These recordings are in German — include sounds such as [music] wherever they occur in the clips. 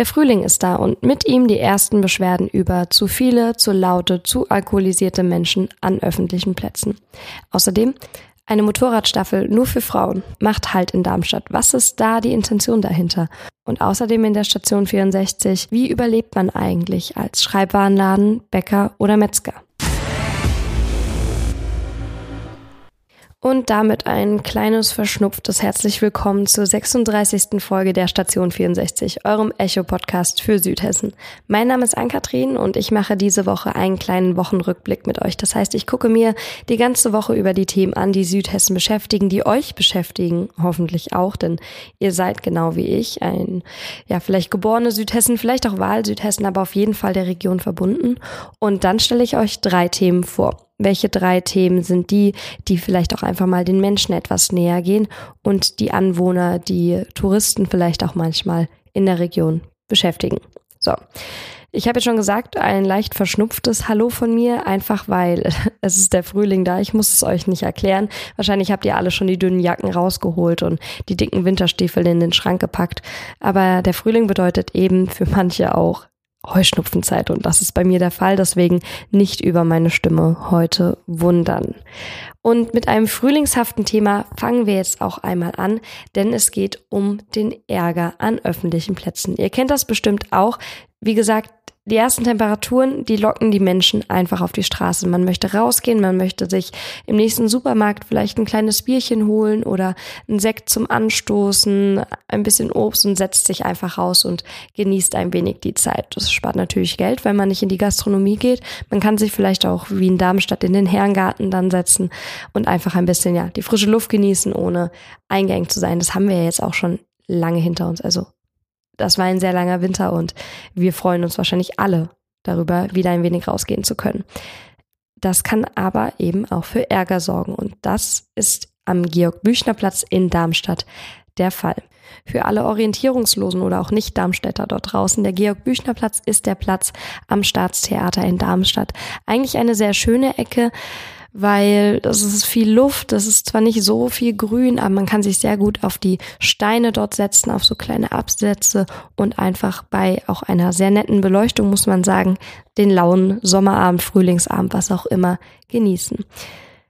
Der Frühling ist da und mit ihm die ersten Beschwerden über zu viele, zu laute, zu alkoholisierte Menschen an öffentlichen Plätzen. Außerdem eine Motorradstaffel nur für Frauen macht Halt in Darmstadt. Was ist da die Intention dahinter? Und außerdem in der Station 64, wie überlebt man eigentlich als Schreibwarenladen, Bäcker oder Metzger? Und damit ein kleines verschnupftes Herzlich willkommen zur 36. Folge der Station 64, eurem Echo-Podcast für Südhessen. Mein Name ist Ann-Kathrin und ich mache diese Woche einen kleinen Wochenrückblick mit euch. Das heißt, ich gucke mir die ganze Woche über die Themen an, die Südhessen beschäftigen, die euch beschäftigen, hoffentlich auch, denn ihr seid genau wie ich ein, ja, vielleicht geborene Südhessen, vielleicht auch Wahl-Südhessen, aber auf jeden Fall der Region verbunden. Und dann stelle ich euch drei Themen vor welche drei Themen sind die, die vielleicht auch einfach mal den Menschen etwas näher gehen und die Anwohner, die Touristen vielleicht auch manchmal in der Region beschäftigen. So. Ich habe jetzt schon gesagt, ein leicht verschnupftes Hallo von mir, einfach weil [laughs] es ist der Frühling da. Ich muss es euch nicht erklären. Wahrscheinlich habt ihr alle schon die dünnen Jacken rausgeholt und die dicken Winterstiefel in den Schrank gepackt. Aber der Frühling bedeutet eben für manche auch Heuschnupfenzeit und das ist bei mir der Fall, deswegen nicht über meine Stimme heute wundern. Und mit einem frühlingshaften Thema fangen wir jetzt auch einmal an, denn es geht um den Ärger an öffentlichen Plätzen. Ihr kennt das bestimmt auch. Wie gesagt, die ersten Temperaturen, die locken die Menschen einfach auf die Straße. Man möchte rausgehen, man möchte sich im nächsten Supermarkt vielleicht ein kleines Bierchen holen oder einen Sekt zum Anstoßen, ein bisschen Obst und setzt sich einfach raus und genießt ein wenig die Zeit. Das spart natürlich Geld, wenn man nicht in die Gastronomie geht. Man kann sich vielleicht auch wie in Darmstadt in den Herrengarten dann setzen und einfach ein bisschen, ja, die frische Luft genießen, ohne eingängig zu sein. Das haben wir jetzt auch schon lange hinter uns. Also das war ein sehr langer Winter und wir freuen uns wahrscheinlich alle darüber, wieder ein wenig rausgehen zu können. Das kann aber eben auch für Ärger sorgen und das ist am Georg-Büchner-Platz in Darmstadt der Fall. Für alle Orientierungslosen oder auch Nicht-Darmstädter dort draußen, der Georg-Büchner-Platz ist der Platz am Staatstheater in Darmstadt. Eigentlich eine sehr schöne Ecke, weil das ist viel Luft, das ist zwar nicht so viel Grün, aber man kann sich sehr gut auf die Steine dort setzen, auf so kleine Absätze und einfach bei auch einer sehr netten Beleuchtung, muss man sagen, den lauen Sommerabend, Frühlingsabend, was auch immer genießen.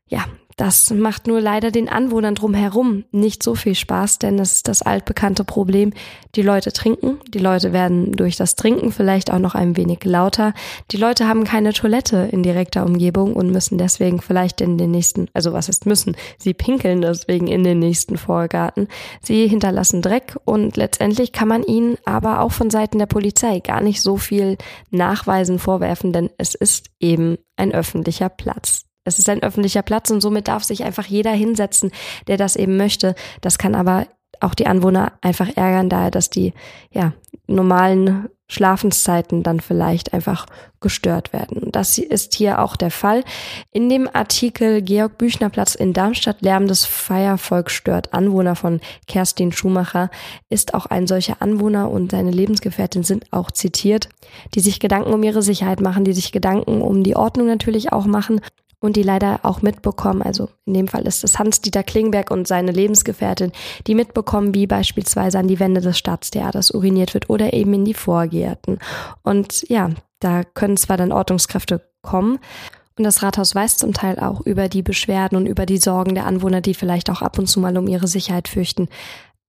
Ja, das macht nur leider den Anwohnern drumherum nicht so viel Spaß, denn es ist das altbekannte Problem. Die Leute trinken, die Leute werden durch das Trinken vielleicht auch noch ein wenig lauter. Die Leute haben keine Toilette in direkter Umgebung und müssen deswegen vielleicht in den nächsten, also was ist müssen? Sie pinkeln deswegen in den nächsten Vorgarten. Sie hinterlassen Dreck und letztendlich kann man ihnen aber auch von Seiten der Polizei gar nicht so viel nachweisen, vorwerfen, denn es ist eben ein öffentlicher Platz. Es ist ein öffentlicher Platz und somit darf sich einfach jeder hinsetzen, der das eben möchte. Das kann aber auch die Anwohner einfach ärgern, daher, dass die ja normalen Schlafenszeiten dann vielleicht einfach gestört werden. Das ist hier auch der Fall. In dem Artikel Georg Büchner Platz in Darmstadt lärmendes Feiervolk stört Anwohner von Kerstin Schumacher ist auch ein solcher Anwohner und seine Lebensgefährtin sind auch zitiert, die sich Gedanken um ihre Sicherheit machen, die sich Gedanken um die Ordnung natürlich auch machen und die leider auch mitbekommen, also in dem Fall ist es Hans-Dieter Klingberg und seine Lebensgefährtin, die mitbekommen, wie beispielsweise an die Wände des Staatstheaters uriniert wird oder eben in die Vorgärten. Und ja, da können zwar dann Ordnungskräfte kommen, und das Rathaus weiß zum Teil auch über die Beschwerden und über die Sorgen der Anwohner, die vielleicht auch ab und zu mal um ihre Sicherheit fürchten.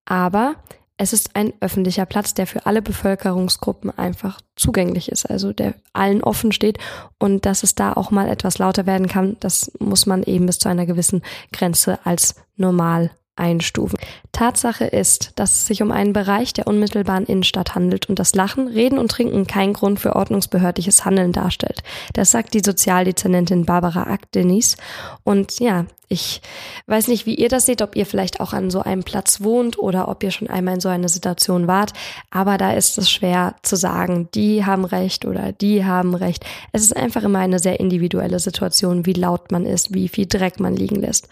Aber es ist ein öffentlicher Platz, der für alle Bevölkerungsgruppen einfach zugänglich ist, also der allen offen steht. Und dass es da auch mal etwas lauter werden kann, das muss man eben bis zu einer gewissen Grenze als normal einstufen. Tatsache ist, dass es sich um einen Bereich der unmittelbaren Innenstadt handelt und das Lachen, Reden und Trinken kein Grund für ordnungsbehördliches Handeln darstellt. Das sagt die Sozialdezernentin Barbara Akdenis. Und ja, ich weiß nicht, wie ihr das seht, ob ihr vielleicht auch an so einem Platz wohnt oder ob ihr schon einmal in so einer Situation wart. Aber da ist es schwer zu sagen, die haben recht oder die haben recht. Es ist einfach immer eine sehr individuelle Situation, wie laut man ist, wie viel Dreck man liegen lässt.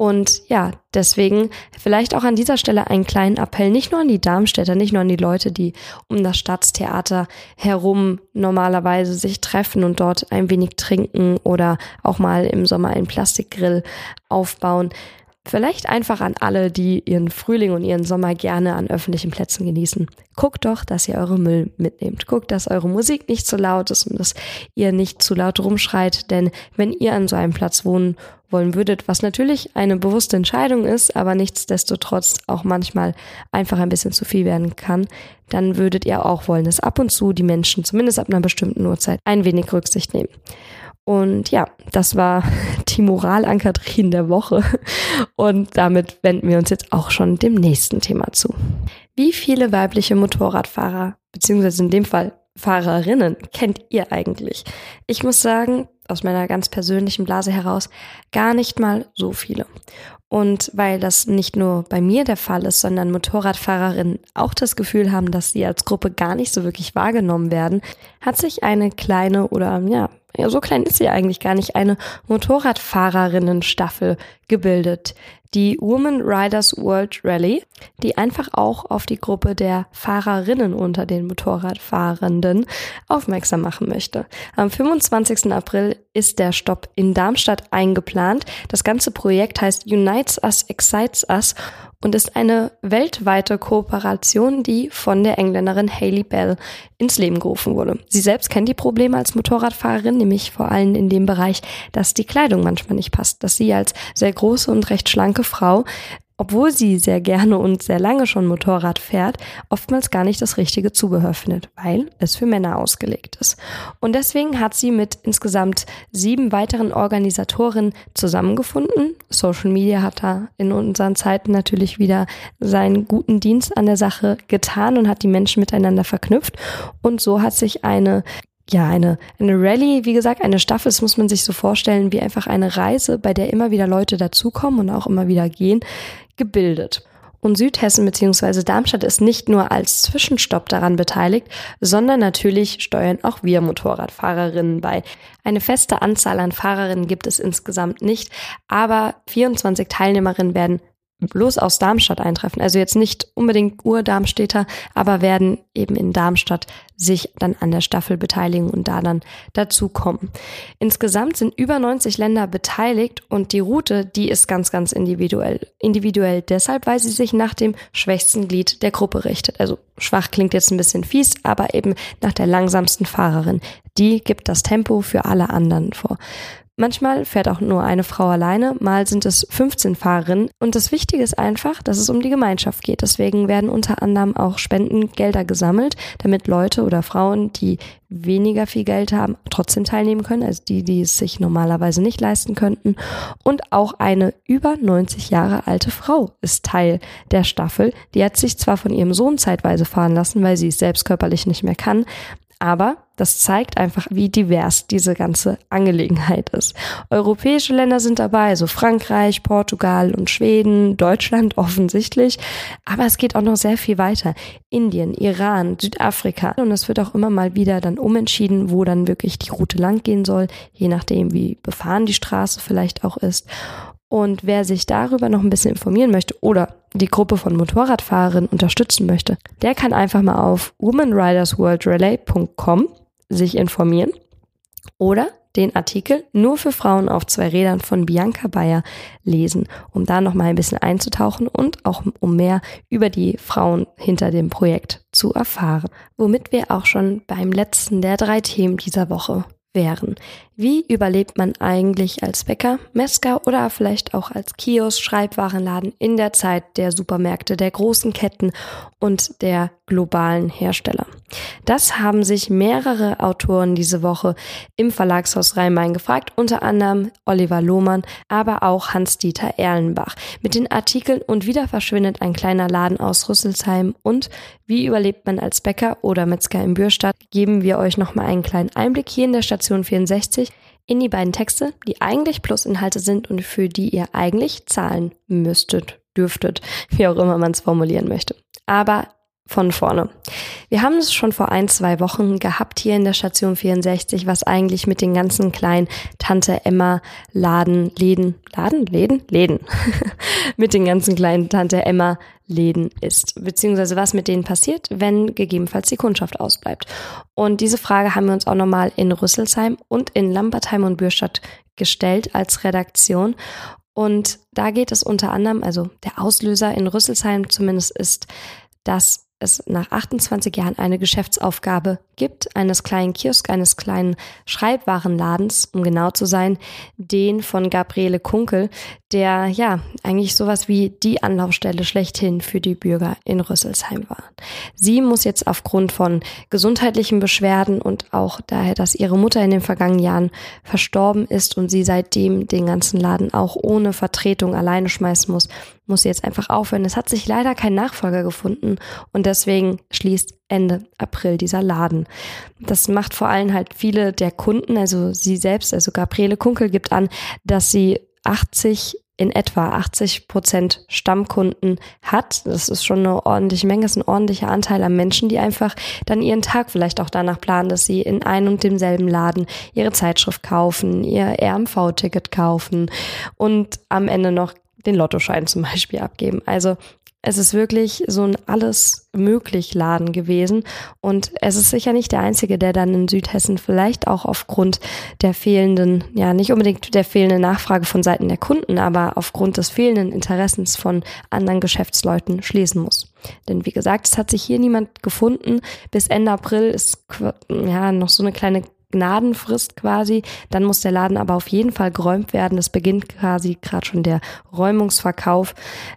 Und ja, deswegen vielleicht auch an dieser Stelle einen kleinen Appell, nicht nur an die Darmstädter, nicht nur an die Leute, die um das Staatstheater herum normalerweise sich treffen und dort ein wenig trinken oder auch mal im Sommer einen Plastikgrill aufbauen. Vielleicht einfach an alle, die ihren Frühling und ihren Sommer gerne an öffentlichen Plätzen genießen. Guckt doch, dass ihr eure Müll mitnehmt. Guckt, dass eure Musik nicht zu laut ist und dass ihr nicht zu laut rumschreit, denn wenn ihr an so einem Platz wohnen wollen würdet, was natürlich eine bewusste Entscheidung ist, aber nichtsdestotrotz auch manchmal einfach ein bisschen zu viel werden kann, dann würdet ihr auch wollen, dass ab und zu die Menschen, zumindest ab einer bestimmten Uhrzeit, ein wenig Rücksicht nehmen. Und ja, das war [laughs] die Moral an Katrin der Woche. Und damit wenden wir uns jetzt auch schon dem nächsten Thema zu. Wie viele weibliche Motorradfahrer, beziehungsweise in dem Fall Fahrerinnen, kennt ihr eigentlich? Ich muss sagen, aus meiner ganz persönlichen Blase heraus, gar nicht mal so viele. Und weil das nicht nur bei mir der Fall ist, sondern Motorradfahrerinnen auch das Gefühl haben, dass sie als Gruppe gar nicht so wirklich wahrgenommen werden, hat sich eine kleine oder ja, ja so klein ist sie eigentlich gar nicht, eine Motorradfahrerinnenstaffel gebildet, die Women Riders World Rally, die einfach auch auf die Gruppe der Fahrerinnen unter den Motorradfahrenden aufmerksam machen möchte. Am 25. April ist der Stopp in Darmstadt eingeplant. Das ganze Projekt heißt Unites Us, Excites Us und ist eine weltweite Kooperation, die von der Engländerin Hayley Bell ins Leben gerufen wurde. Sie selbst kennt die Probleme als Motorradfahrerin, nämlich vor allem in dem Bereich, dass die Kleidung manchmal nicht passt, dass sie als sehr große und recht schlanke Frau obwohl sie sehr gerne und sehr lange schon Motorrad fährt, oftmals gar nicht das richtige Zubehör findet, weil es für Männer ausgelegt ist. Und deswegen hat sie mit insgesamt sieben weiteren Organisatoren zusammengefunden. Social Media hat da in unseren Zeiten natürlich wieder seinen guten Dienst an der Sache getan und hat die Menschen miteinander verknüpft. Und so hat sich eine ja, eine, eine Rallye, wie gesagt, eine Staffel, das muss man sich so vorstellen, wie einfach eine Reise, bei der immer wieder Leute dazukommen und auch immer wieder gehen, gebildet. Und Südhessen bzw. Darmstadt ist nicht nur als Zwischenstopp daran beteiligt, sondern natürlich steuern auch wir Motorradfahrerinnen bei. Eine feste Anzahl an Fahrerinnen gibt es insgesamt nicht, aber 24 Teilnehmerinnen werden bloß aus Darmstadt eintreffen. Also jetzt nicht unbedingt Ur-Darmstädter, aber werden eben in Darmstadt sich dann an der Staffel beteiligen und da dann dazukommen. Insgesamt sind über 90 Länder beteiligt und die Route, die ist ganz, ganz individuell. Individuell deshalb, weil sie sich nach dem schwächsten Glied der Gruppe richtet. Also schwach klingt jetzt ein bisschen fies, aber eben nach der langsamsten Fahrerin. Die gibt das Tempo für alle anderen vor. Manchmal fährt auch nur eine Frau alleine, mal sind es 15 Fahrerinnen. Und das Wichtige ist einfach, dass es um die Gemeinschaft geht. Deswegen werden unter anderem auch Spendengelder gesammelt, damit Leute oder Frauen, die weniger viel Geld haben, trotzdem teilnehmen können, also die, die es sich normalerweise nicht leisten könnten. Und auch eine über 90 Jahre alte Frau ist Teil der Staffel. Die hat sich zwar von ihrem Sohn zeitweise fahren lassen, weil sie es selbst körperlich nicht mehr kann, aber das zeigt einfach, wie divers diese ganze Angelegenheit ist. Europäische Länder sind dabei, also Frankreich, Portugal und Schweden, Deutschland [laughs] offensichtlich. Aber es geht auch noch sehr viel weiter. Indien, Iran, Südafrika. Und es wird auch immer mal wieder dann umentschieden, wo dann wirklich die Route lang gehen soll, je nachdem, wie befahren die Straße vielleicht auch ist. Und wer sich darüber noch ein bisschen informieren möchte oder die Gruppe von Motorradfahrerinnen unterstützen möchte, der kann einfach mal auf womanridersworldrallye.com sich informieren oder den Artikel nur für Frauen auf zwei Rädern von Bianca Bayer lesen, um da noch mal ein bisschen einzutauchen und auch um mehr über die Frauen hinter dem Projekt zu erfahren. Womit wir auch schon beim letzten der drei Themen dieser Woche wären. Wie überlebt man eigentlich als Bäcker, Metzger oder vielleicht auch als Kiosk, Schreibwarenladen in der Zeit der Supermärkte, der großen Ketten und der globalen Hersteller? Das haben sich mehrere Autoren diese Woche im Verlagshaus Rhein-Main gefragt, unter anderem Oliver Lohmann, aber auch Hans-Dieter Erlenbach. Mit den Artikeln Und wieder verschwindet ein kleiner Laden aus Rüsselsheim und Wie überlebt man als Bäcker oder Metzger in Bürstadt, geben wir euch nochmal einen kleinen Einblick hier in der Station 64 in die beiden Texte, die eigentlich Plusinhalte sind und für die ihr eigentlich zahlen müsstet, dürftet, wie auch immer man es formulieren möchte. Aber von vorne. Wir haben es schon vor ein, zwei Wochen gehabt hier in der Station 64, was eigentlich mit den ganzen kleinen Tante Emma Laden, Läden, Laden, Läden, Läden, [laughs] mit den ganzen kleinen Tante Emma Läden ist, beziehungsweise was mit denen passiert, wenn gegebenenfalls die Kundschaft ausbleibt. Und diese Frage haben wir uns auch nochmal in Rüsselsheim und in Lambertheim und Bürstadt gestellt als Redaktion. Und da geht es unter anderem, also der Auslöser in Rüsselsheim zumindest ist, dass es nach 28 Jahren eine Geschäftsaufgabe gibt, eines kleinen Kiosk, eines kleinen Schreibwarenladens, um genau zu sein, den von Gabriele Kunkel, der ja eigentlich sowas wie die Anlaufstelle schlechthin für die Bürger in Rüsselsheim war. Sie muss jetzt aufgrund von gesundheitlichen Beschwerden und auch daher, dass ihre Mutter in den vergangenen Jahren verstorben ist und sie seitdem den ganzen Laden auch ohne Vertretung alleine schmeißen muss, muss sie jetzt einfach aufhören. Es hat sich leider kein Nachfolger gefunden und deswegen schließt Ende April dieser Laden. Das macht vor allem halt viele der Kunden, also sie selbst, also Gabriele Kunkel gibt an, dass sie 80 in etwa 80 Prozent Stammkunden hat. Das ist schon eine ordentliche Menge, ist ein ordentlicher Anteil an Menschen, die einfach dann ihren Tag vielleicht auch danach planen, dass sie in einem und demselben Laden ihre Zeitschrift kaufen, ihr RMV-Ticket kaufen und am Ende noch den Lottoschein zum Beispiel abgeben. Also es ist wirklich so ein alles möglich Laden gewesen und es ist sicher nicht der einzige, der dann in Südhessen vielleicht auch aufgrund der fehlenden, ja nicht unbedingt der fehlenden Nachfrage von Seiten der Kunden, aber aufgrund des fehlenden Interessens von anderen Geschäftsleuten schließen muss. Denn wie gesagt, es hat sich hier niemand gefunden. Bis Ende April ist ja noch so eine kleine Gnadenfrist quasi. Dann muss der Laden aber auf jeden Fall geräumt werden. Es beginnt quasi gerade schon der Räumungsverkauf.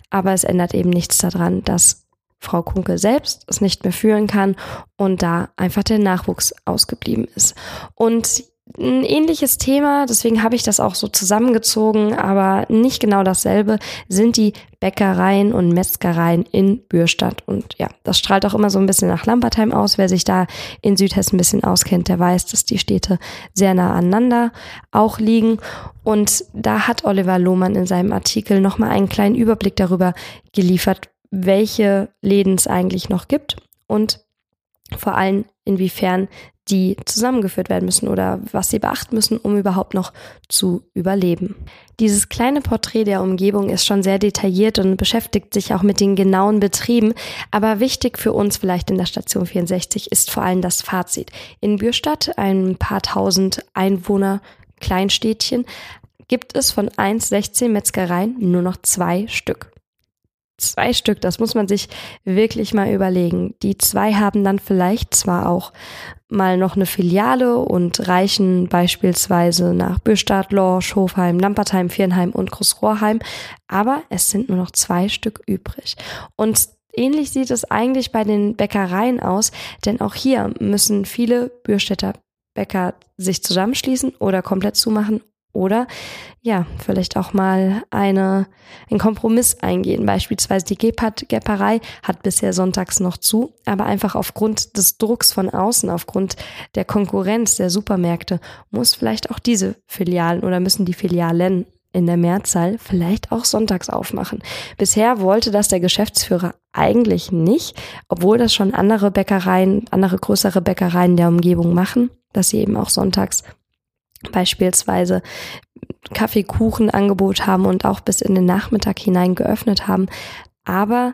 Aber es ändert eben nichts daran, dass Frau Kunke selbst es nicht mehr führen kann und da einfach der Nachwuchs ausgeblieben ist. Und ein ähnliches Thema, deswegen habe ich das auch so zusammengezogen, aber nicht genau dasselbe, sind die Bäckereien und Metzgereien in Bürstadt. Und ja, das strahlt auch immer so ein bisschen nach Lampertheim aus. Wer sich da in Südhessen ein bisschen auskennt, der weiß, dass die Städte sehr nah aneinander auch liegen. Und da hat Oliver Lohmann in seinem Artikel nochmal einen kleinen Überblick darüber geliefert, welche Läden es eigentlich noch gibt und vor allem inwiefern die zusammengeführt werden müssen oder was sie beachten müssen, um überhaupt noch zu überleben. Dieses kleine Porträt der Umgebung ist schon sehr detailliert und beschäftigt sich auch mit den genauen Betrieben, aber wichtig für uns vielleicht in der Station 64 ist vor allem das Fazit. In Bürstadt, ein paar tausend Einwohner Kleinstädtchen, gibt es von 1,16 Metzgereien nur noch zwei Stück zwei Stück, das muss man sich wirklich mal überlegen. Die zwei haben dann vielleicht zwar auch mal noch eine Filiale und reichen beispielsweise nach Büstadt, Lorsch, Hofheim, Lampertheim, Viernheim und Großrohrheim, aber es sind nur noch zwei Stück übrig. Und ähnlich sieht es eigentlich bei den Bäckereien aus, denn auch hier müssen viele Bürstädter Bäcker sich zusammenschließen oder komplett zumachen oder ja, vielleicht auch mal eine, ein Kompromiss eingehen. Beispielsweise die Gepard-Gepperei hat bisher sonntags noch zu, aber einfach aufgrund des Drucks von außen, aufgrund der Konkurrenz der Supermärkte, muss vielleicht auch diese Filialen oder müssen die Filialen in der Mehrzahl vielleicht auch sonntags aufmachen. Bisher wollte das der Geschäftsführer eigentlich nicht, obwohl das schon andere Bäckereien, andere größere Bäckereien der Umgebung machen, dass sie eben auch sonntags beispielsweise Kaffeekuchenangebot haben und auch bis in den Nachmittag hinein geöffnet haben. Aber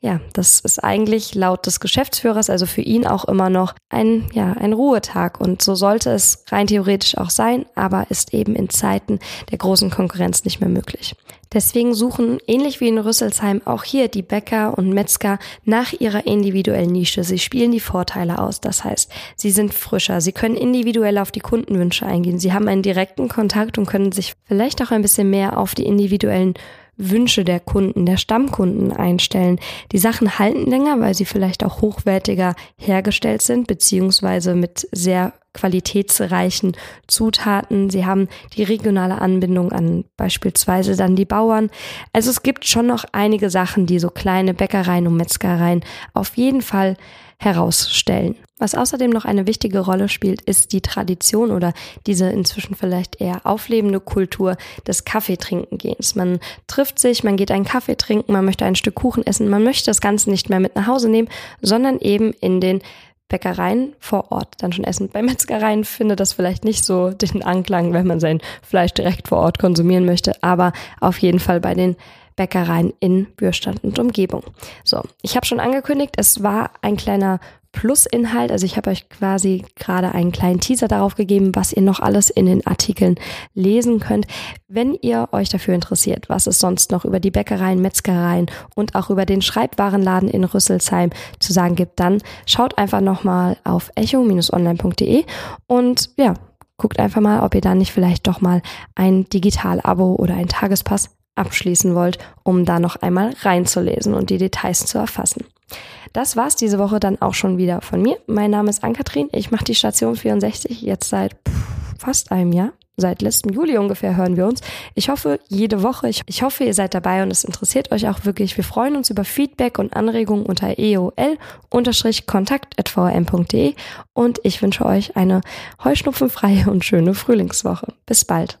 ja, das ist eigentlich laut des Geschäftsführers, also für ihn auch immer noch ein, ja, ein Ruhetag. Und so sollte es rein theoretisch auch sein, aber ist eben in Zeiten der großen Konkurrenz nicht mehr möglich. Deswegen suchen, ähnlich wie in Rüsselsheim, auch hier die Bäcker und Metzger nach ihrer individuellen Nische. Sie spielen die Vorteile aus. Das heißt, sie sind frischer. Sie können individuell auf die Kundenwünsche eingehen. Sie haben einen direkten Kontakt und können sich vielleicht auch ein bisschen mehr auf die individuellen Wünsche der Kunden, der Stammkunden einstellen. Die Sachen halten länger, weil sie vielleicht auch hochwertiger hergestellt sind, beziehungsweise mit sehr qualitätsreichen Zutaten. Sie haben die regionale Anbindung an beispielsweise dann die Bauern. Also es gibt schon noch einige Sachen, die so kleine Bäckereien und Metzgereien auf jeden Fall herausstellen. Was außerdem noch eine wichtige Rolle spielt, ist die Tradition oder diese inzwischen vielleicht eher auflebende Kultur des Kaffeetrinkengehens. Man trifft sich, man geht einen Kaffee trinken, man möchte ein Stück Kuchen essen, man möchte das Ganze nicht mehr mit nach Hause nehmen, sondern eben in den Bäckereien vor Ort dann schon essen. Bei [laughs] Metzgereien findet das vielleicht nicht so den Anklang, wenn man sein Fleisch direkt vor Ort konsumieren möchte, aber auf jeden Fall bei den Bäckereien in Bürstadt und Umgebung. So, ich habe schon angekündigt, es war ein kleiner Plus-Inhalt. Also ich habe euch quasi gerade einen kleinen Teaser darauf gegeben, was ihr noch alles in den Artikeln lesen könnt. Wenn ihr euch dafür interessiert, was es sonst noch über die Bäckereien, Metzgereien und auch über den Schreibwarenladen in Rüsselsheim zu sagen gibt, dann schaut einfach nochmal auf echo-online.de und ja, guckt einfach mal, ob ihr da nicht vielleicht doch mal ein Digital-Abo oder ein Tagespass abschließen wollt, um da noch einmal reinzulesen und die Details zu erfassen. Das war's diese Woche dann auch schon wieder von mir. Mein Name ist Ankatrin. Ich mache die Station 64 jetzt seit fast einem Jahr. Seit letztem Juli ungefähr hören wir uns. Ich hoffe, jede Woche. Ich, ich hoffe, ihr seid dabei und es interessiert euch auch wirklich. Wir freuen uns über Feedback und Anregungen unter eol-kontakt.vrm.de und ich wünsche euch eine heuschnupfenfreie und schöne Frühlingswoche. Bis bald.